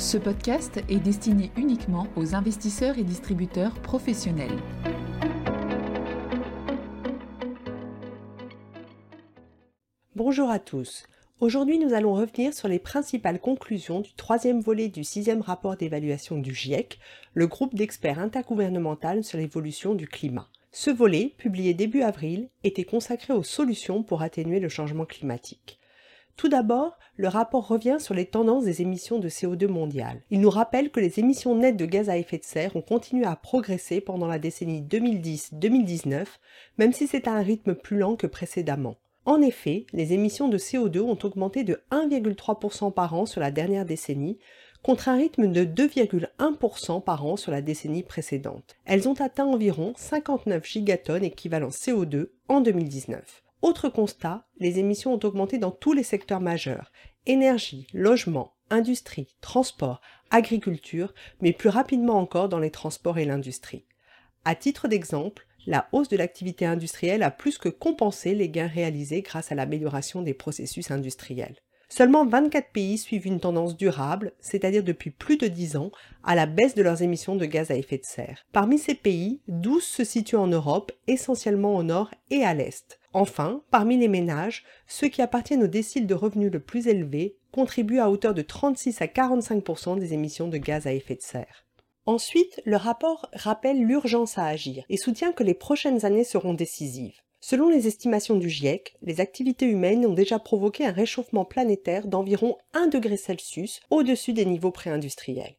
Ce podcast est destiné uniquement aux investisseurs et distributeurs professionnels. Bonjour à tous. Aujourd'hui, nous allons revenir sur les principales conclusions du troisième volet du sixième rapport d'évaluation du GIEC, le groupe d'experts intergouvernemental sur l'évolution du climat. Ce volet, publié début avril, était consacré aux solutions pour atténuer le changement climatique. Tout d'abord, le rapport revient sur les tendances des émissions de CO2 mondiales. Il nous rappelle que les émissions nettes de gaz à effet de serre ont continué à progresser pendant la décennie 2010-2019, même si c'est à un rythme plus lent que précédemment. En effet, les émissions de CO2 ont augmenté de 1,3% par an sur la dernière décennie, contre un rythme de 2,1% par an sur la décennie précédente. Elles ont atteint environ 59 gigatonnes équivalent CO2 en 2019. Autre constat, les émissions ont augmenté dans tous les secteurs majeurs, énergie, logement, industrie, transport, agriculture, mais plus rapidement encore dans les transports et l'industrie. À titre d'exemple, la hausse de l'activité industrielle a plus que compensé les gains réalisés grâce à l'amélioration des processus industriels. Seulement 24 pays suivent une tendance durable, c'est-à-dire depuis plus de 10 ans, à la baisse de leurs émissions de gaz à effet de serre. Parmi ces pays, 12 se situent en Europe, essentiellement au nord et à l'est. Enfin, parmi les ménages, ceux qui appartiennent aux déciles de revenus le plus élevés contribuent à hauteur de 36 à 45% des émissions de gaz à effet de serre. Ensuite, le rapport rappelle l'urgence à agir et soutient que les prochaines années seront décisives. Selon les estimations du GIEC, les activités humaines ont déjà provoqué un réchauffement planétaire d'environ 1 degré Celsius au-dessus des niveaux préindustriels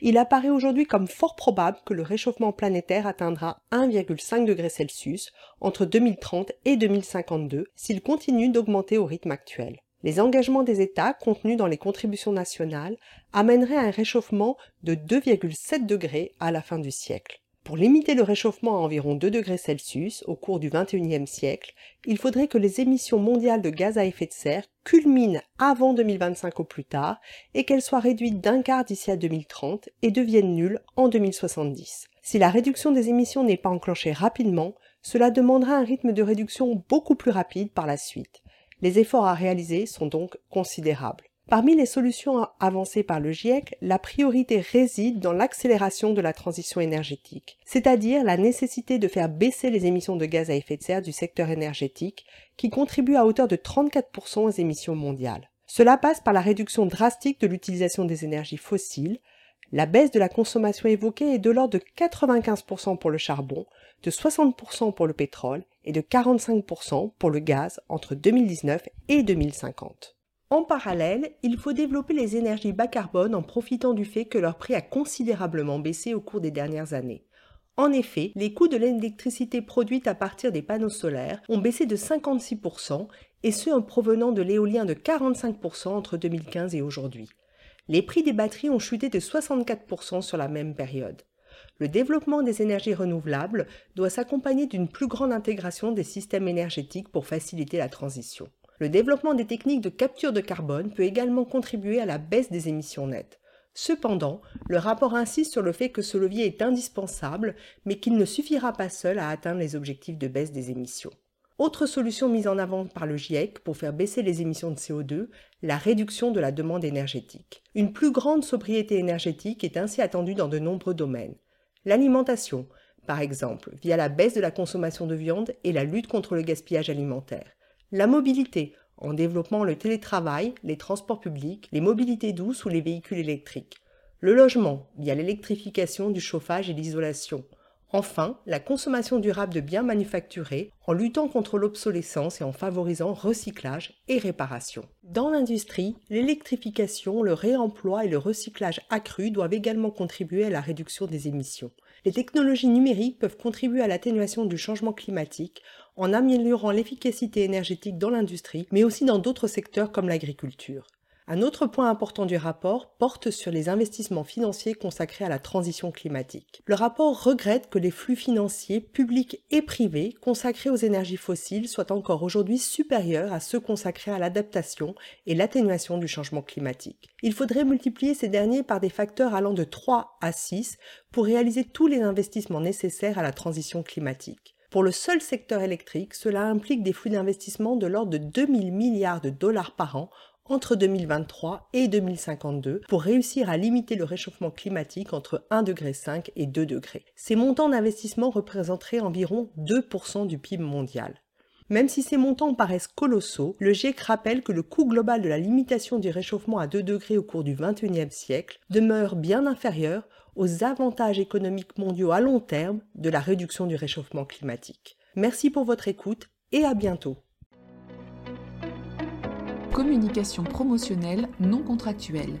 il apparaît aujourd'hui comme fort probable que le réchauffement planétaire atteindra 1,5 degré Celsius entre 2030 et 2052 s'il continue d'augmenter au rythme actuel. Les engagements des États contenus dans les contributions nationales amèneraient à un réchauffement de 2,7 degrés à la fin du siècle. Pour limiter le réchauffement à environ 2 degrés Celsius au cours du XXIe siècle, il faudrait que les émissions mondiales de gaz à effet de serre culminent avant 2025 au plus tard et qu'elles soient réduites d'un quart d'ici à 2030 et deviennent nulles en 2070. Si la réduction des émissions n'est pas enclenchée rapidement, cela demandera un rythme de réduction beaucoup plus rapide par la suite. Les efforts à réaliser sont donc considérables. Parmi les solutions avancées par le GIEC, la priorité réside dans l'accélération de la transition énergétique, c'est-à-dire la nécessité de faire baisser les émissions de gaz à effet de serre du secteur énergétique, qui contribue à hauteur de 34% aux émissions mondiales. Cela passe par la réduction drastique de l'utilisation des énergies fossiles, la baisse de la consommation évoquée est de l'ordre de 95% pour le charbon, de 60% pour le pétrole et de 45% pour le gaz entre 2019 et 2050. En parallèle, il faut développer les énergies bas carbone en profitant du fait que leur prix a considérablement baissé au cours des dernières années. En effet, les coûts de l'électricité produite à partir des panneaux solaires ont baissé de 56%, et ce en provenant de l'éolien de 45% entre 2015 et aujourd'hui. Les prix des batteries ont chuté de 64% sur la même période. Le développement des énergies renouvelables doit s'accompagner d'une plus grande intégration des systèmes énergétiques pour faciliter la transition. Le développement des techniques de capture de carbone peut également contribuer à la baisse des émissions nettes. Cependant, le rapport insiste sur le fait que ce levier est indispensable, mais qu'il ne suffira pas seul à atteindre les objectifs de baisse des émissions. Autre solution mise en avant par le GIEC pour faire baisser les émissions de CO2, la réduction de la demande énergétique. Une plus grande sobriété énergétique est ainsi attendue dans de nombreux domaines. L'alimentation, par exemple, via la baisse de la consommation de viande et la lutte contre le gaspillage alimentaire. La mobilité, en développant le télétravail, les transports publics, les mobilités douces ou les véhicules électriques. Le logement, via l'électrification du chauffage et l'isolation. Enfin, la consommation durable de biens manufacturés en luttant contre l'obsolescence et en favorisant recyclage et réparation. Dans l'industrie, l'électrification, le réemploi et le recyclage accru doivent également contribuer à la réduction des émissions. Les technologies numériques peuvent contribuer à l'atténuation du changement climatique en améliorant l'efficacité énergétique dans l'industrie, mais aussi dans d'autres secteurs comme l'agriculture. Un autre point important du rapport porte sur les investissements financiers consacrés à la transition climatique. Le rapport regrette que les flux financiers publics et privés consacrés aux énergies fossiles soient encore aujourd'hui supérieurs à ceux consacrés à l'adaptation et l'atténuation du changement climatique. Il faudrait multiplier ces derniers par des facteurs allant de 3 à 6 pour réaliser tous les investissements nécessaires à la transition climatique. Pour le seul secteur électrique, cela implique des flux d'investissement de l'ordre de 2000 milliards de dollars par an entre 2023 et 2052 pour réussir à limiter le réchauffement climatique entre 1,5 degré et 2 degrés. Ces montants d'investissement représenteraient environ 2% du PIB mondial. Même si ces montants paraissent colossaux, le GIEC rappelle que le coût global de la limitation du réchauffement à 2 degrés au cours du XXIe siècle demeure bien inférieur aux avantages économiques mondiaux à long terme de la réduction du réchauffement climatique. Merci pour votre écoute et à bientôt. Communication promotionnelle non contractuelle.